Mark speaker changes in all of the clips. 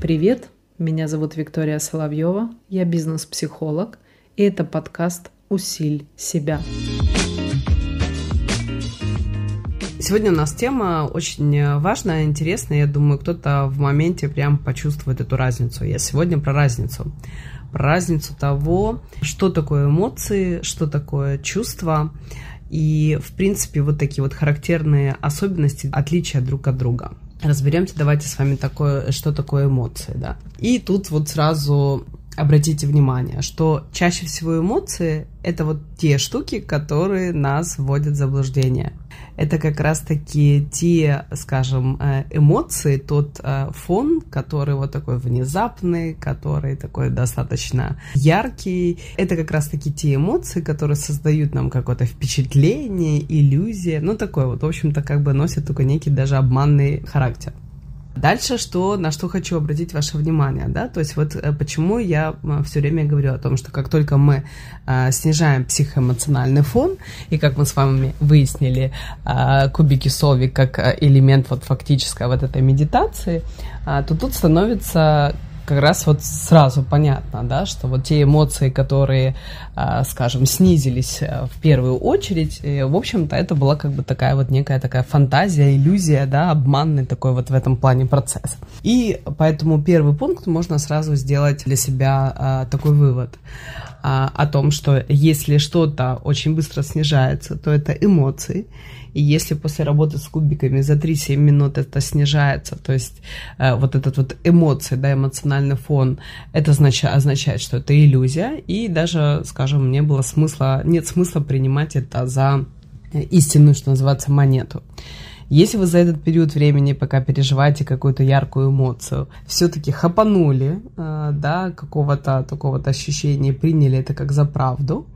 Speaker 1: Привет, меня зовут Виктория Соловьева, я бизнес-психолог, и это подкаст «Усиль себя». Сегодня у нас тема очень важная, интересная. Я думаю, кто-то в моменте прям почувствует эту разницу. Я сегодня про разницу. Про разницу того, что такое эмоции, что такое чувства. И, в принципе, вот такие вот характерные особенности, отличия друг от друга. Разберемся, давайте с вами такое, что такое эмоции, да. И тут вот сразу обратите внимание, что чаще всего эмоции – это вот те штуки, которые нас вводят в заблуждение. Это как раз-таки те, скажем, э, эмоции, тот э, фон, который вот такой внезапный, который такой достаточно яркий. Это как раз-таки те эмоции, которые создают нам какое-то впечатление, иллюзия. Ну, такое вот, в общем-то, как бы носит только некий даже обманный характер. Дальше, что, на что хочу обратить ваше внимание, да, то есть вот э, почему я все время говорю о том, что как только мы а, снижаем психоэмоциональный фон, и как мы с вами выяснили, а, кубики сови как э, элемент вот фактической вот этой медитации, а, то тут становится как раз вот сразу понятно, да, что вот те эмоции, которые, а, скажем, снизились э, в первую очередь, в общем-то, это была как бы такая вот некая такая фантазия, иллюзия, да, обманный такой вот в этом плане процесс. И поэтому первый пункт можно сразу сделать для себя а, такой вывод а, о том, что если что-то очень быстро снижается, то это эмоции, и если после работы с кубиками за 3-7 минут это снижается, то есть э, вот этот вот эмоции, да, эмоциональный фон, это означает, означает, что это иллюзия, и даже, скажем, не было смысла, нет смысла принимать это за истинную, что называется, монету. Если вы за этот период времени, пока переживаете какую-то яркую эмоцию, все-таки хапанули, э, да, какого-то такого-то ощущения, приняли это как за правду,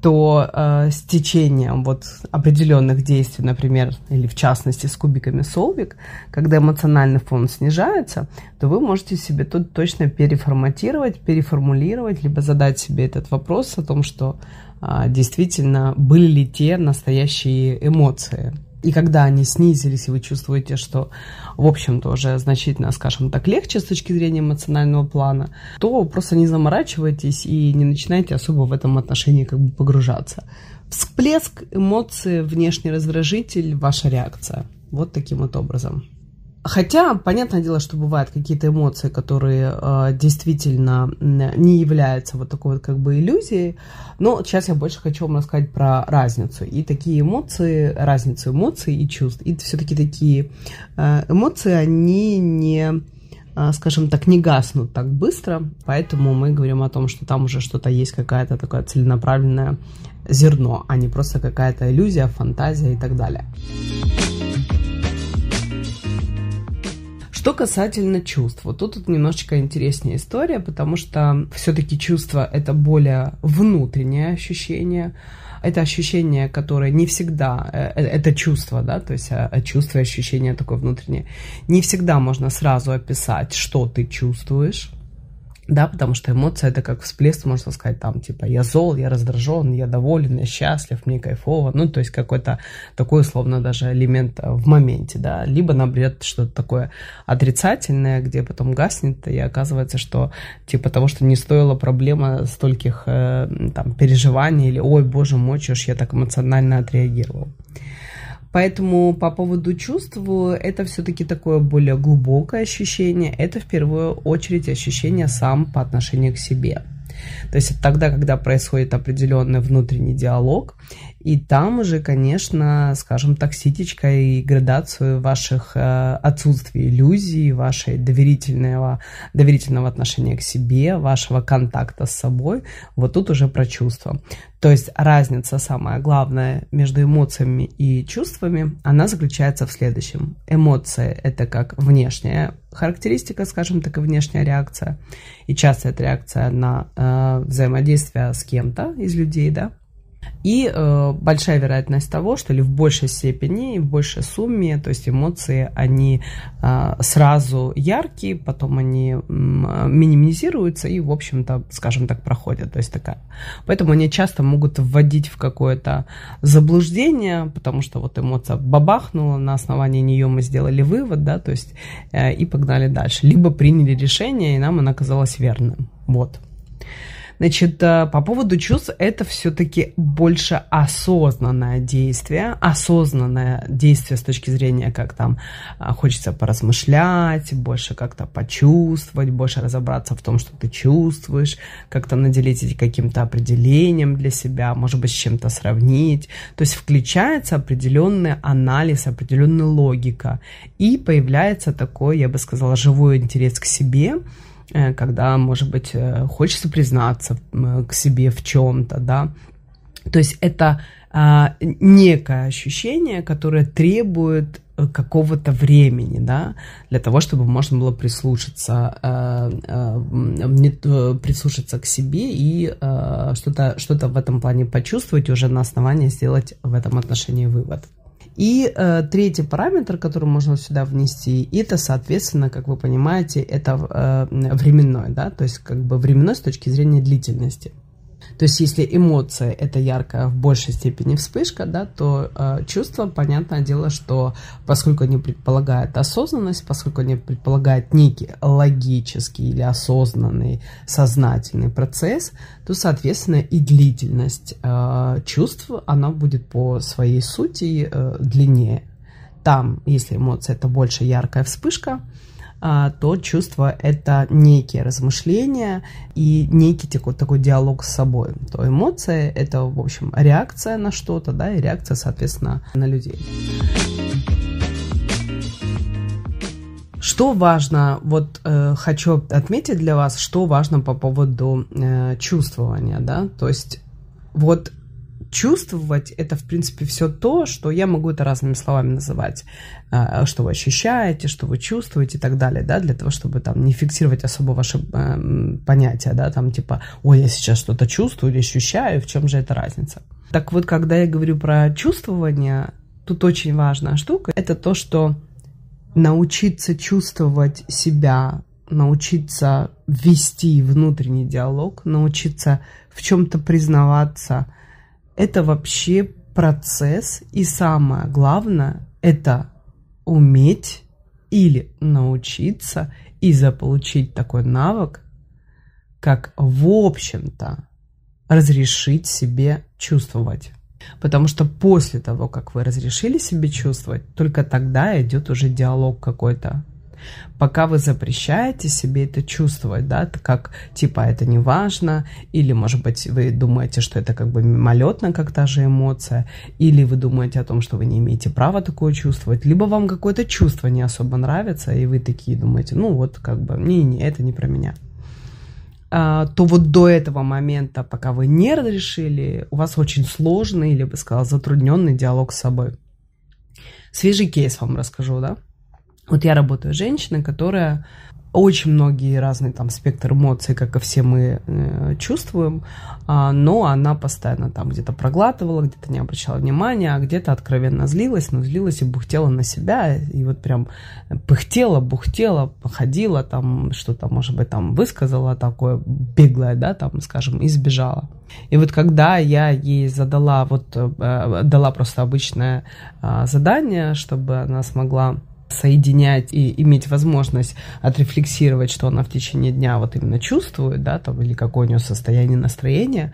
Speaker 1: то э, с течением вот определенных действий, например, или в частности с кубиками Солвик, когда эмоциональный фон снижается, то вы можете себе тут точно переформатировать, переформулировать, либо задать себе этот вопрос о том, что э, действительно были ли те настоящие эмоции, и когда они снизились, и вы чувствуете, что, в общем-то, уже значительно, скажем так, легче с точки зрения эмоционального плана, то просто не заморачивайтесь и не начинайте особо в этом отношении как бы погружаться. Всплеск эмоций, внешний раздражитель, ваша реакция. Вот таким вот образом. Хотя, понятное дело, что бывают какие-то эмоции, которые э, действительно не являются вот такой вот как бы иллюзией, но сейчас я больше хочу вам рассказать про разницу. И такие эмоции, разницу эмоций и чувств. И все-таки такие э, эмоции, они не э, скажем так, не гаснут так быстро, поэтому мы говорим о том, что там уже что-то есть, какая-то такое целенаправленное зерно, а не просто какая-то иллюзия, фантазия и так далее. Что касательно чувств, вот тут, немножечко интереснее история, потому что все-таки чувство это более внутреннее ощущение, это ощущение, которое не всегда, э, э, это чувство, да, то есть э, чувство и ощущение такое внутреннее, не всегда можно сразу описать, что ты чувствуешь, да, потому что эмоция это как всплеск, можно сказать, там, типа, я зол, я раздражен, я доволен, я счастлив, мне кайфово, ну, то есть какой-то такой, условно, даже элемент э, в моменте, да, либо, наоборот, что-то такое отрицательное, где потом гаснет, и оказывается, что, типа, того, что не стоила проблема стольких, э, там, переживаний, или, ой, боже мой, что я так эмоционально отреагировал. Поэтому по поводу чувств, это все-таки такое более глубокое ощущение. Это в первую очередь ощущение сам по отношению к себе. То есть тогда, когда происходит определенный внутренний диалог, и там уже, конечно, скажем так, ситечка и градацию ваших э, отсутствий иллюзий, вашей доверительного, доверительного отношения к себе, вашего контакта с собой, вот тут уже про чувства. То есть разница, самая главная, между эмоциями и чувствами, она заключается в следующем. Эмоции – это как внешняя характеристика, скажем так, и внешняя реакция. И часто это реакция на э, взаимодействие с кем-то из людей, да, И э, большая вероятность того, что ли в большей степени, в большей сумме, то есть эмоции, они э, сразу яркие, потом они э, минимизируются и, в общем-то, скажем так, проходят. То есть такая. Поэтому они часто могут вводить в какое-то заблуждение, потому что вот эмоция бабахнула, на основании нее мы сделали вывод, да, то есть э, и погнали дальше. Либо приняли решение, и нам оно казалось верным. Вот. Значит, э, по поводу чувств, это все-таки больше осознанное действие, осознанное действие с точки зрения, как там э, хочется поразмышлять, больше как-то почувствовать, больше разобраться в том, что ты чувствуешь, как-то наделить эти каким-то определением для себя, может быть, с чем-то сравнить. То есть включается определенный анализ, определенная логика, и появляется такой, я бы сказала, живой интерес к себе, когда, может быть, э, хочется признаться к себе в чем-то, да. То есть это а, некое ощущение, которое требует э, какого-то времени, да, для того, чтобы можно было прислушаться, э, э, прислушаться к себе и э, что-то что в этом плане почувствовать, уже на основании сделать в этом отношении вывод. И э, третий параметр, который можно сюда внести, это, соответственно, как вы понимаете, это э, временной, да, то есть как бы временной с точки зрения длительности. То есть, если эмоция это яркая в большей степени вспышка, да, то э, чувство, понятное дело, что поскольку они предполагают осознанность, поскольку они предполагают некий логический или осознанный сознательный процесс, то, соответственно, и длительность э, чувств, она будет по своей сути э, длиннее. Там, если эмоция это больше яркая вспышка, то чувство – это некие размышления и некий такой, такой диалог с собой. То эмоция – это, в общем, реакция на что-то, да, и реакция, соответственно, на людей. Что важно, вот э, хочу отметить для вас, что важно по поводу э, чувствования, да, то есть вот чувствовать это, в принципе, все то, что я могу это разными словами называть, а, что вы ощущаете, что вы чувствуете и так далее, да, для того, чтобы там не фиксировать особо ваши э, понятия, да, там типа, ой, я сейчас что-то чувствую или ощущаю, в чем же эта разница. Так вот, когда я говорю про чувствование, тут очень важная штука, это то, что научиться чувствовать себя, научиться вести внутренний диалог, научиться в чем-то признаваться – это вообще процесс, и самое главное, это уметь или научиться и заполучить такой навык, как, в общем-то, разрешить себе чувствовать. Потому что после того, как вы разрешили себе чувствовать, только тогда идет уже диалог какой-то пока вы запрещаете себе это чувствовать, да, как типа это не важно, или, может быть, вы думаете, что это как бы мимолетно как та же эмоция, или вы думаете о том, что вы не имеете права такое чувствовать, либо вам какое-то чувство не особо нравится, и вы такие думаете, ну вот как бы, не-не, это не про меня а, то вот до этого момента, пока вы не разрешили, у вас очень сложный, или бы сказал, затрудненный диалог с собой. Свежий кейс вам расскажу, да? Вот я работаю с женщиной, которая очень многие разные там спектр эмоций, как и все мы э, чувствуем, а, но она постоянно там где-то проглатывала, где-то не обращала внимания, а где-то откровенно злилась, но злилась и бухтела на себя, и вот прям пыхтела, бухтела, походила, там что-то, может быть, там высказала такое беглое, да, там, скажем, и сбежала. И вот когда я ей задала, вот, э, дала просто обычное э, задание, чтобы она смогла соединять и иметь возможность отрефлексировать, что она в течение дня вот именно чувствует, да, там, или какое у нее состояние настроения,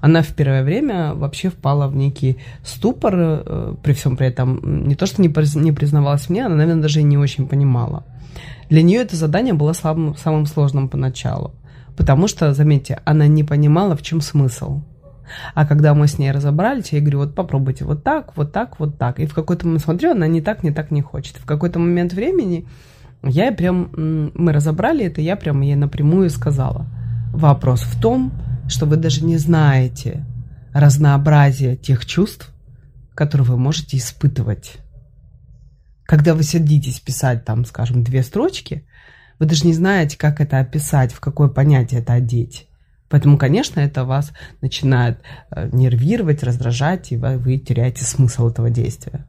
Speaker 1: она в первое время вообще впала в некий ступор, э, при всем при этом не то, что не, не признавалась мне, она, наверное, даже и не очень понимала. Для нее это задание было самым, самым сложным поначалу, потому что, заметьте, она не понимала, в чем смысл. А когда мы с ней разобрались, я говорю, вот попробуйте вот так, вот так, вот так. И в какой-то момент смотрю, она не так, не так не хочет. В какой-то момент времени я прям, мы разобрали это, я прям ей напрямую сказала. Вопрос в том, что вы даже не знаете разнообразие тех чувств, которые вы можете испытывать. Когда вы садитесь писать там, скажем, две строчки, вы даже не знаете, как это описать, в какое понятие это одеть. Поэтому, конечно, это вас начинает э, нервировать, раздражать, и вы теряете смысл этого действия.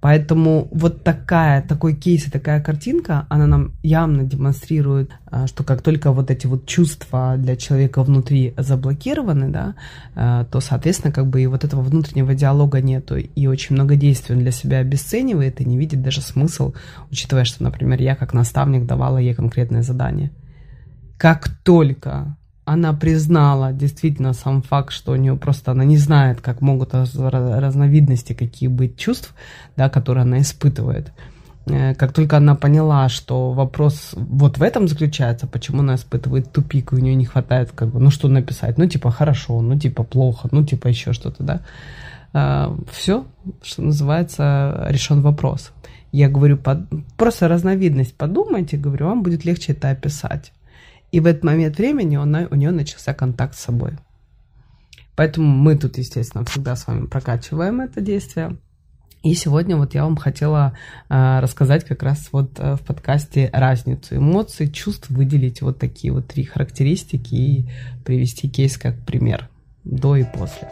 Speaker 1: Поэтому вот такая, такой кейс и такая картинка, она нам явно демонстрирует, а, что как только вот эти вот чувства для человека внутри заблокированы, да, а, то, соответственно, как бы и вот этого внутреннего диалога нету, и очень много действий он для себя обесценивает и не видит даже смысл, учитывая, что, например, я как наставник давала ей конкретное задание. Как только она признала действительно сам факт, что у нее просто она не знает, как могут разновидности какие быть чувств, да, которые она испытывает. Э, как только она поняла, что вопрос вот в этом заключается, почему она испытывает тупик, и у нее не хватает, как бы, ну что написать, ну типа хорошо, ну типа плохо, ну типа еще что-то, да, э, все, что называется, решен вопрос. Я говорю, под... просто разновидность подумайте, говорю, вам будет легче это описать. И в этот момент времени он, у нее начался контакт с собой. Поэтому мы тут, естественно, всегда с вами прокачиваем это действие. И сегодня вот я вам хотела э, рассказать как раз вот э, в подкасте разницу эмоций, чувств, выделить вот такие вот три характеристики и привести кейс как пример до и после.